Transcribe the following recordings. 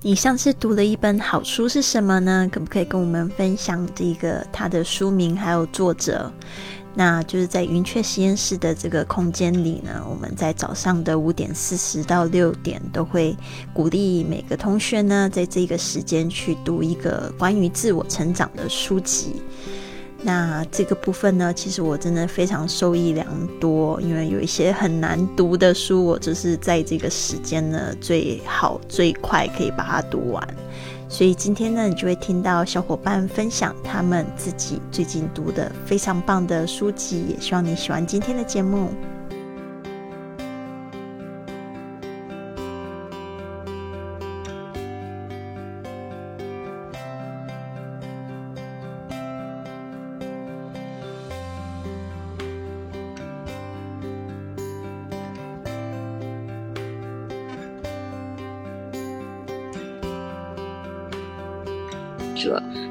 你上次读了一本好书是什么呢？可不可以跟我们分享这个它的书名还有作者？那就是在云雀实验室的这个空间里呢，我们在早上的五点四十到六点都会鼓励每个同学呢，在这个时间去读一个关于自我成长的书籍。那这个部分呢，其实我真的非常受益良多，因为有一些很难读的书，我就是在这个时间呢最好最快可以把它读完。所以今天呢，你就会听到小伙伴分享他们自己最近读的非常棒的书籍，也希望你喜欢今天的节目。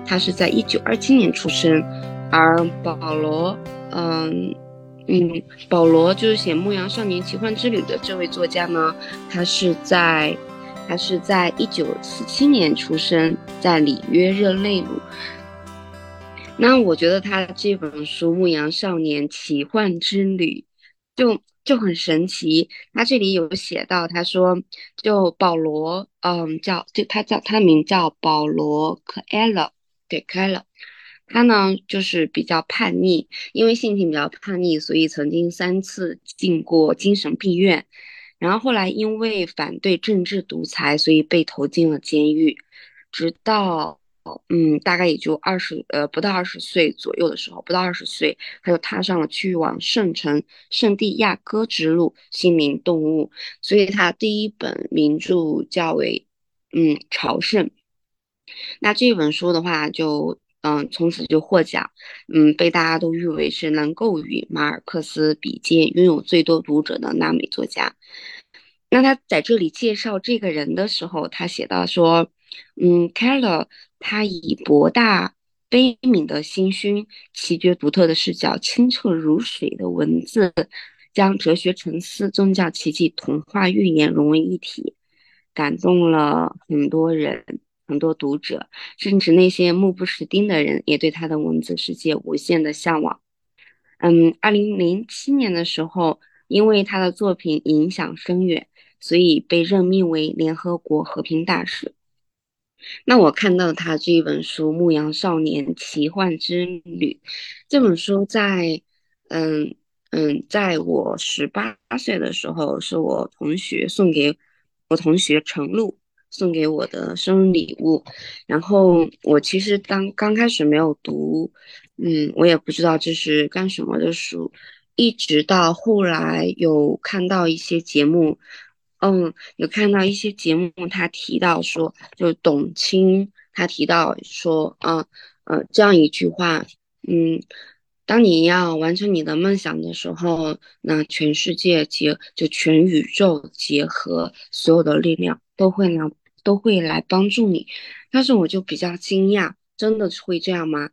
他是在一九二七年出生，而保罗，嗯嗯，保罗就是写《牧羊少年奇幻之旅》的这位作家呢，他是在他是在一九四七年出生在里约热内卢。那我觉得他这本书《牧羊少年奇幻之旅》就。就很神奇，他这里有写到，他说，就保罗，嗯，叫就他叫他的名叫保罗克埃勒，对，开了，他呢就是比较叛逆，因为性情比较叛逆，所以曾经三次进过精神病院，然后后来因为反对政治独裁，所以被投进了监狱，直到。嗯，大概也就二十呃不到二十岁左右的时候，不到二十岁，他就踏上了去往圣城圣地亚哥之路，心灵动物。所以他第一本名著叫为嗯朝圣。那这本书的话，就嗯从此就获奖，嗯被大家都誉为是能够与马尔克斯比肩，拥有最多读者的拉美作家。那他在这里介绍这个人的时候，他写到说，嗯，Keller。他以博大悲悯的心胸、奇绝独特的视角、清澈如水的文字，将哲学沉思、宗教奇迹、童话寓言融为一体，感动了很多人、很多读者，甚至那些目不识丁的人也对他的文字世界无限的向往。嗯，二零零七年的时候，因为他的作品影响深远，所以被任命为联合国和平大使。那我看到他这一本书《牧羊少年奇幻之旅》，这本书在，嗯嗯，在我十八岁的时候，是我同学送给我同学程璐送给我的生日礼物。然后我其实当刚开始没有读，嗯，我也不知道这是干什么的书，一直到后来有看到一些节目。嗯，有看到一些节目，他提到说，就董卿，他提到说，嗯，呃，这样一句话，嗯，当你要完成你的梦想的时候，那全世界结，就全宇宙结合所有的力量，都会来，都会来帮助你。但是我就比较惊讶，真的会这样吗？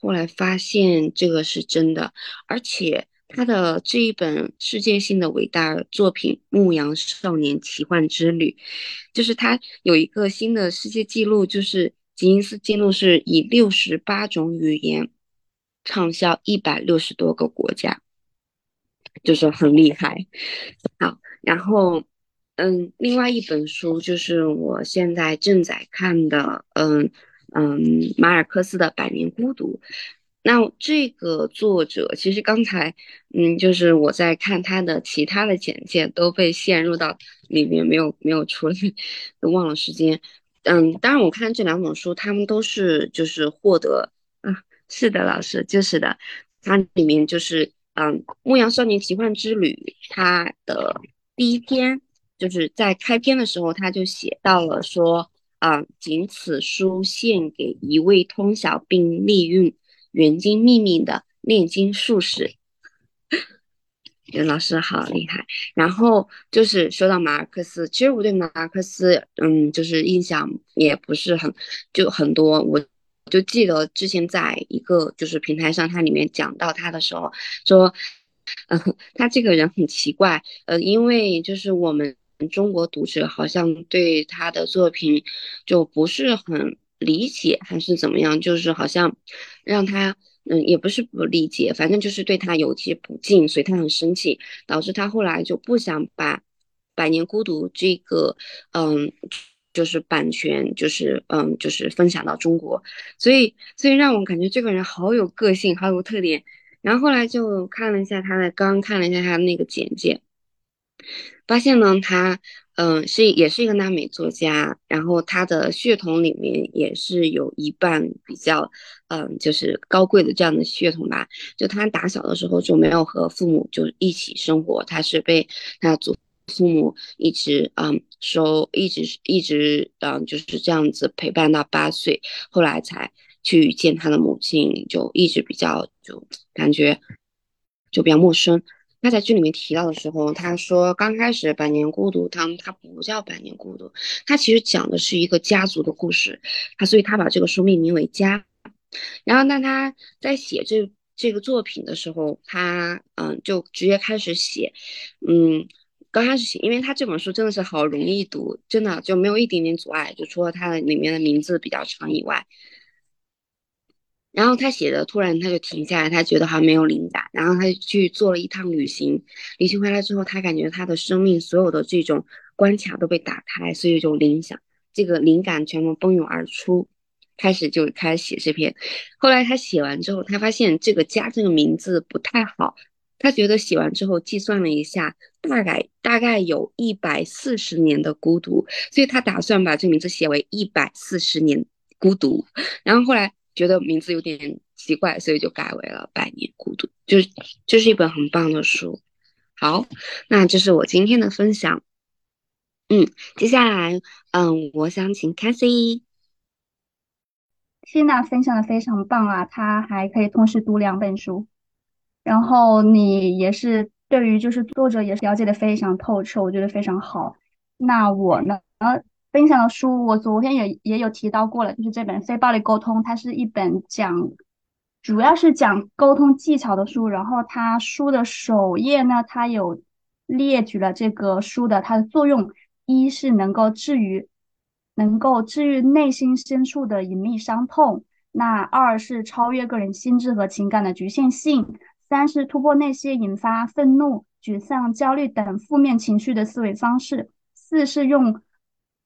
后来发现这个是真的，而且。他的这一本世界性的伟大作品《牧羊少年奇幻之旅》，就是他有一个新的世界纪录，就是吉尼斯纪录是以六十八种语言畅销一百六十多个国家，就是很厉害。好，然后嗯，另外一本书就是我现在正在看的，嗯嗯，马尔克斯的《百年孤独》。那这个作者其实刚才，嗯，就是我在看他的其他的简介，都被陷入到里面，没有没有出来，都忘了时间。嗯，当然我看这两本书，他们都是就是获得啊，是的，老师就是的，它里面就是嗯，《牧羊少年奇幻之旅》，它的第一篇就是在开篇的时候，他就写到了说，啊，仅此书献给一位通晓并利用。元经秘密的炼金术士，老师好厉害。然后就是说到马尔克斯，其实我对马尔克斯，嗯，就是印象也不是很就很多。我就记得之前在一个就是平台上，它里面讲到他的时候，说，嗯，他这个人很奇怪，呃，因为就是我们中国读者好像对他的作品就不是很理解，还是怎么样？就是好像让他，嗯，也不是不理解，反正就是对他有些不敬，所以他很生气，导致他后来就不想把《百年孤独》这个，嗯，就是版权，就是嗯，就是分享到中国。所以，所以让我感觉这个人好有个性，好有特点。然后后来就看了一下他的，刚看了一下他的那个简介。发现呢，他嗯是也是一个纳美作家，然后他的血统里面也是有一半比较嗯就是高贵的这样的血统吧。就他打小的时候就没有和父母就一起生活，他是被他祖父母一直嗯收，一直一直嗯就是这样子陪伴到八岁，后来才去见他的母亲，就一直比较就感觉就比较陌生。他在剧里面提到的时候，他说刚开始《百年孤独》他他不叫《百年孤独》，他其实讲的是一个家族的故事，他所以他把这个书命名为《家》。然后，那他在写这这个作品的时候，他嗯就直接开始写，嗯，刚开始写，因为他这本书真的是好容易读，真的就没有一点点阻碍，就除了他的里面的名字比较长以外。然后他写的突然他就停下来，他觉得好像没有灵感，然后他就去做了一趟旅行。旅行回来之后，他感觉他的生命所有的这种关卡都被打开，所以就灵想，这个灵感全部奔涌而出，开始就开始写这篇。后来他写完之后，他发现这个家这个名字不太好，他觉得写完之后计算了一下，大概大概有一百四十年的孤独，所以他打算把这个名字写为一百四十年孤独。然后后来。觉得名字有点奇怪，所以就改为了《百年孤独》，就是就是一本很棒的书。好，那这是我今天的分享。嗯，接下来，嗯，我想请 Cassie。谢娜分享的非常棒啊，她还可以同时读两本书，然后你也是对于就是作者也是了解的非常透彻，我觉得非常好。那我呢？分享的书，我昨天也也有提到过了，就是这本《非暴力沟通》，它是一本讲，主要是讲沟通技巧的书。然后它书的首页呢，它有列举了这个书的它的作用：一是能够治愈，能够治愈内心深处的隐秘伤痛；那二是超越个人心智和情感的局限性；三是突破那些引发愤怒、沮丧、焦虑等负面情绪的思维方式；四是用。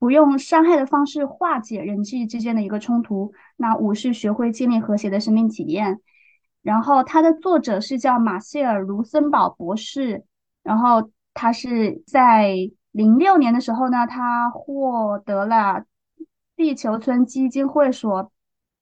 不用伤害的方式化解人际之间的一个冲突。那五是学会建立和谐的生命体验。然后它的作者是叫马歇尔·卢森堡博士。然后他是在零六年的时候呢，他获得了地球村基金会所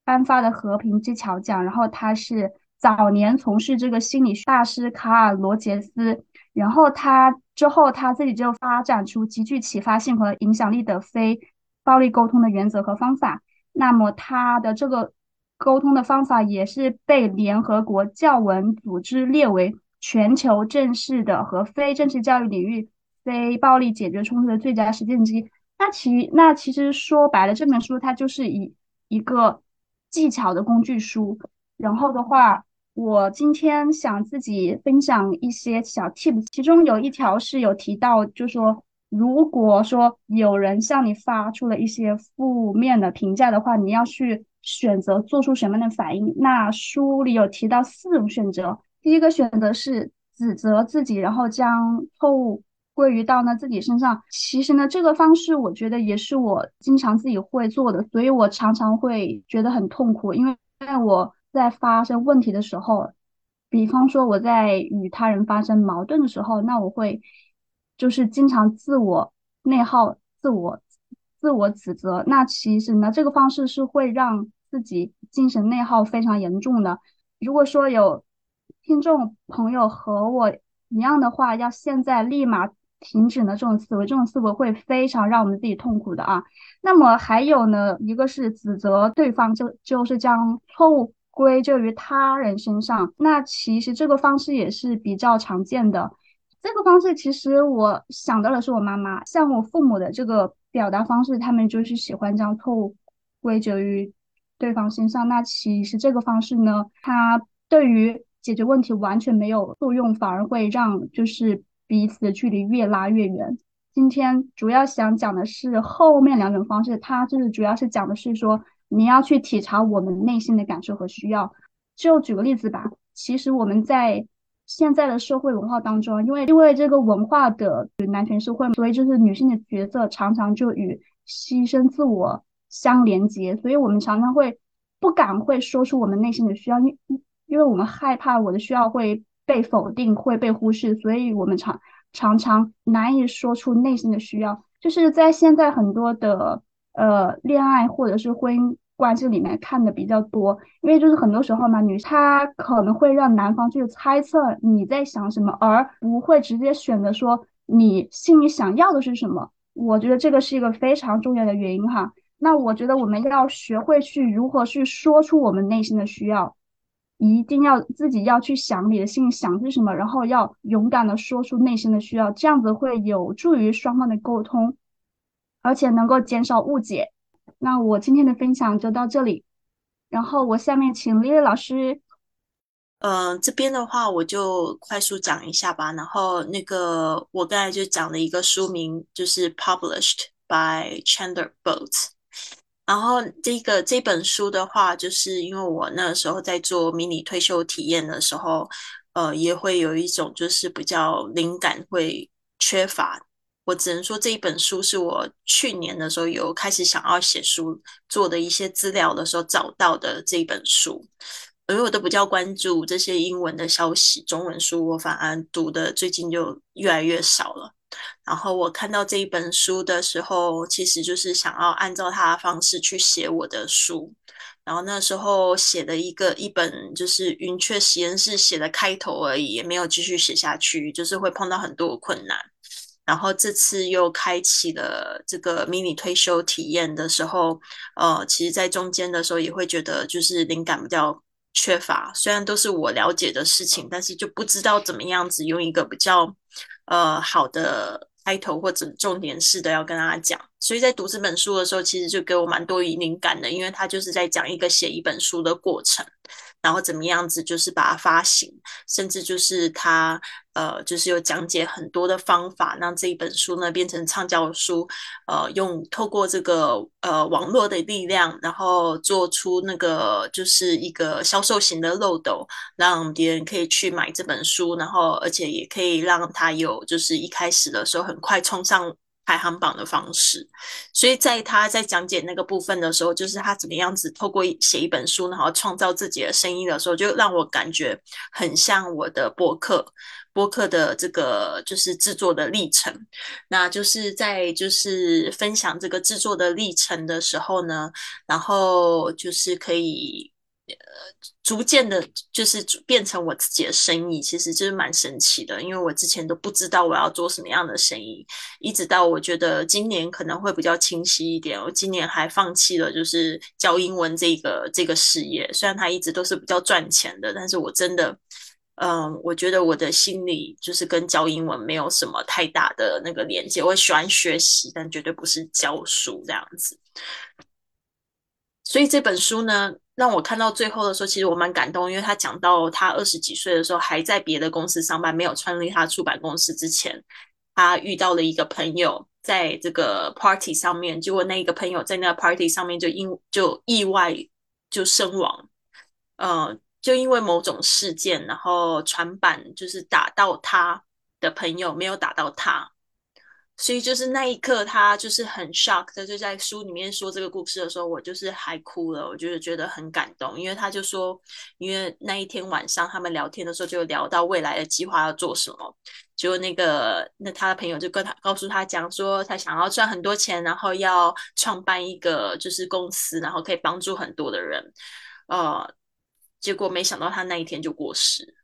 颁发的和平之桥奖。然后他是早年从事这个心理大师卡尔·罗杰斯。然后他。之后，他自己就发展出极具启发性和影响力的非暴力沟通的原则和方法。那么，他的这个沟通的方法也是被联合国教文组织列为全球正式的和非正式教育领域非暴力解决冲突的最佳实践之一。那其那其实说白了，这本书它就是一一个技巧的工具书。然后的话。我今天想自己分享一些小 tip，其中有一条是有提到，就说如果说有人向你发出了一些负面的评价的话，你要去选择做出什么样的反应？那书里有提到四种选择，第一个选择是指责自己，然后将错误归于到呢自己身上。其实呢，这个方式我觉得也是我经常自己会做的，所以我常常会觉得很痛苦，因为因为我。在发生问题的时候，比方说我在与他人发生矛盾的时候，那我会就是经常自我内耗、自我自我指责。那其实呢，这个方式是会让自己精神内耗非常严重的。如果说有听众朋友和我一样的话，要现在立马停止呢这种思维，这种思维会非常让我们自己痛苦的啊。那么还有呢，一个是指责对方，就就是将错误。归咎于他人身上，那其实这个方式也是比较常见的。这个方式其实我想到的是我妈妈，像我父母的这个表达方式，他们就是喜欢将错误归咎于对方身上。那其实这个方式呢，它对于解决问题完全没有作用，反而会让就是彼此的距离越拉越远。今天主要想讲的是后面两种方式，它就是主要是讲的是说你要去体察我们内心的感受和需要。就举个例子吧，其实我们在现在的社会文化当中，因为因为这个文化的男权社会，所以就是女性的角色常常就与牺牲自我相连接，所以我们常常会不敢会说出我们内心的需要，因因为我们害怕我的需要会被否定，会被忽视，所以我们常常常难以说出内心的需要。就是在现在很多的呃恋爱或者是婚姻。关系里面看的比较多，因为就是很多时候嘛，女她可能会让男方去猜测你在想什么，而不会直接选择说你心里想要的是什么。我觉得这个是一个非常重要的原因哈。那我觉得我们要学会去如何去说出我们内心的需要，一定要自己要去想你的心里想是什么，然后要勇敢的说出内心的需要，这样子会有助于双方的沟通，而且能够减少误解。那我今天的分享就到这里，然后我下面请丽丽老师。嗯，这边的话我就快速讲一下吧。然后那个我刚才就讲了一个书名，就是 Published by Chandler Bolt。然后这个这本书的话，就是因为我那时候在做迷你退休体验的时候，呃，也会有一种就是比较灵感会缺乏。我只能说这一本书是我去年的时候有开始想要写书做的一些资料的时候找到的这一本书，因为我都比较关注这些英文的消息，中文书我反而读的最近就越来越少了。然后我看到这一本书的时候，其实就是想要按照他的方式去写我的书。然后那时候写的一个一本就是云雀实验室写的开头而已，也没有继续写下去，就是会碰到很多困难。然后这次又开启了这个迷你退休体验的时候，呃，其实，在中间的时候也会觉得就是灵感比较缺乏。虽然都是我了解的事情，但是就不知道怎么样子用一个比较呃好的开头或者重点式的要跟大家讲。所以在读这本书的时候，其实就给我蛮多灵感的，因为他就是在讲一个写一本书的过程。然后怎么样子，就是把它发行，甚至就是他呃，就是有讲解很多的方法，让这一本书呢变成畅销书。呃，用透过这个呃网络的力量，然后做出那个就是一个销售型的漏斗，让别人可以去买这本书，然后而且也可以让他有就是一开始的时候很快冲上。排行榜的方式，所以在他在讲解那个部分的时候，就是他怎么样子透过写一本书，然后创造自己的声音的时候，就让我感觉很像我的博客，播客的这个就是制作的历程。那就是在就是分享这个制作的历程的时候呢，然后就是可以。呃，逐渐的，就是变成我自己的生意，其实就是蛮神奇的。因为我之前都不知道我要做什么样的生意，一直到我觉得今年可能会比较清晰一点。我今年还放弃了就是教英文这个这个事业，虽然它一直都是比较赚钱的，但是我真的，嗯，我觉得我的心里就是跟教英文没有什么太大的那个连接。我喜欢学习，但绝对不是教书这样子。所以这本书呢？让我看到最后的时候，其实我蛮感动，因为他讲到他二十几岁的时候还在别的公司上班，没有创立他出版公司之前，他遇到了一个朋友，在这个 party 上面，结果那一个朋友在那个 party 上面就因就意外就身亡，呃，就因为某种事件，然后船板就是打到他的朋友，没有打到他。所以就是那一刻，他就是很 shock，他就在书里面说这个故事的时候，我就是还哭了，我就是觉得很感动，因为他就说，因为那一天晚上他们聊天的时候就聊到未来的计划要做什么，结果那个那他的朋友就跟他告诉他讲说，他想要赚很多钱，然后要创办一个就是公司，然后可以帮助很多的人，呃，结果没想到他那一天就过世。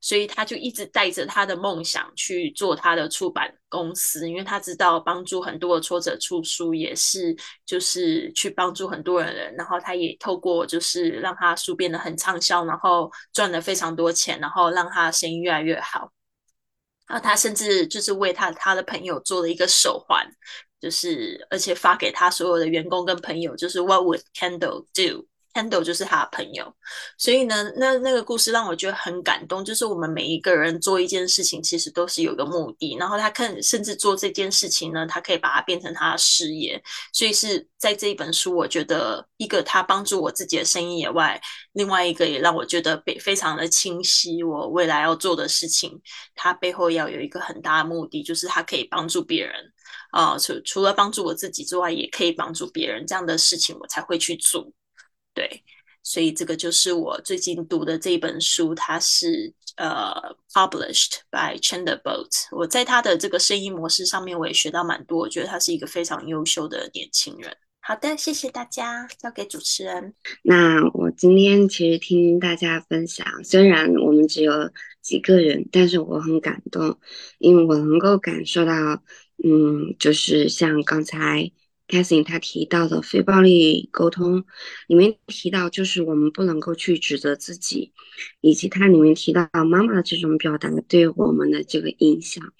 所以他就一直带着他的梦想去做他的出版公司，因为他知道帮助很多的挫折出书也是就是去帮助很多人，然后他也透过就是让他书变得很畅销，然后赚了非常多钱，然后让他生意越来越好。然后他甚至就是为他他的朋友做了一个手环，就是而且发给他所有的员工跟朋友，就是 What would Candle do？Kendall 就是他的朋友，所以呢，那那个故事让我觉得很感动。就是我们每一个人做一件事情，其实都是有个目的。然后他看，甚至做这件事情呢，他可以把它变成他的事业。所以是在这一本书，我觉得一个他帮助我自己的生意以外，另外一个也让我觉得非非常的清晰。我未来要做的事情，它背后要有一个很大的目的，就是他可以帮助别人啊。除除了帮助我自己之外，也可以帮助别人。这样的事情我才会去做。对，所以这个就是我最近读的这一本书，它是呃 published by Chandler Boat。我在他的这个生意模式上面，我也学到蛮多，我觉得他是一个非常优秀的年轻人。好的，谢谢大家，交给主持人。那我今天其实听大家分享，虽然我们只有几个人，但是我很感动，因为我能够感受到，嗯，就是像刚才。Cathy 他提到的非暴力沟通里面提到，就是我们不能够去指责自己，以及它里面提到妈妈的这种表达对我们的这个影响。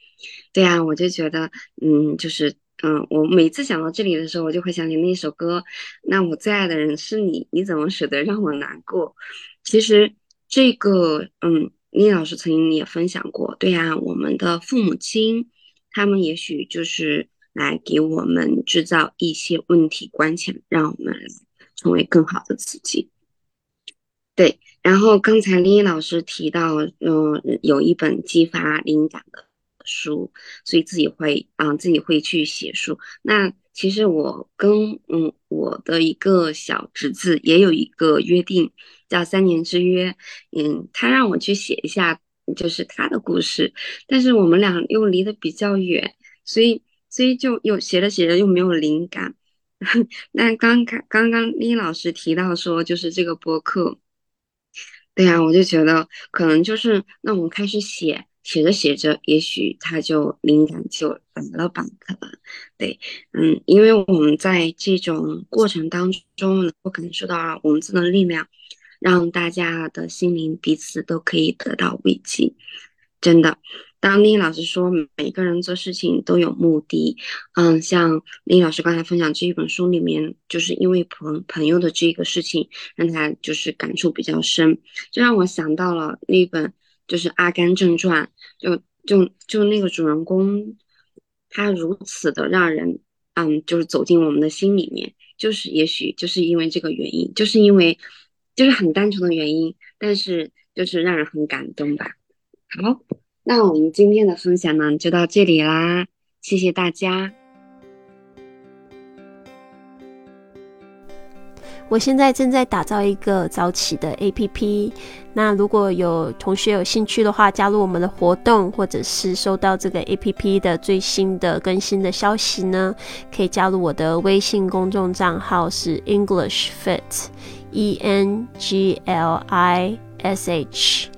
对啊，我就觉得，嗯，就是，嗯，我每次想到这里的时候，我就会想起那首歌。那我最爱的人是你，你怎么舍得让我难过？其实这个，嗯，李老师曾经也分享过。对呀，我们的父母亲，他们也许就是。来给我们制造一些问题关卡，让我们成为更好的自己。对，然后刚才丽丽老师提到，嗯，有一本激发灵感的书，所以自己会啊，自己会去写书。那其实我跟嗯我的一个小侄子也有一个约定，叫三年之约。嗯，他让我去写一下，就是他的故事，但是我们俩又离得比较远，所以。所以就又写着写着又没有灵感。那刚刚刚刚丽老师提到说，就是这个播客，对呀，我就觉得可能就是那我们开始写，写着写着，也许他就灵感就来了吧？可能对，嗯，因为我们在这种过程当中能够感受到文字的力量，让大家的心灵彼此都可以得到慰藉，真的。当丽老师说每个人做事情都有目的，嗯，像丽老师刚才分享这一本书里面，就是因为朋朋友的这个事情，让他就是感触比较深，就让我想到了那本就是《阿甘正传》，就就就那个主人公，他如此的让人，嗯，就是走进我们的心里面，就是也许就是因为这个原因，就是因为就是很单纯的原因，但是就是让人很感动吧。好。那我们今天的分享呢，就到这里啦，谢谢大家。我现在正在打造一个早起的 APP，那如果有同学有兴趣的话，加入我们的活动，或者是收到这个 APP 的最新的更新的消息呢，可以加入我的微信公众账号是 English Fit，E N G L I S H。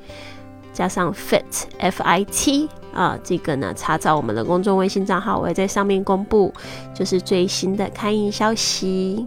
加上 fit f i t 啊，这个呢，查找我们的公众微信账号，我会在上面公布，就是最新的开营消息。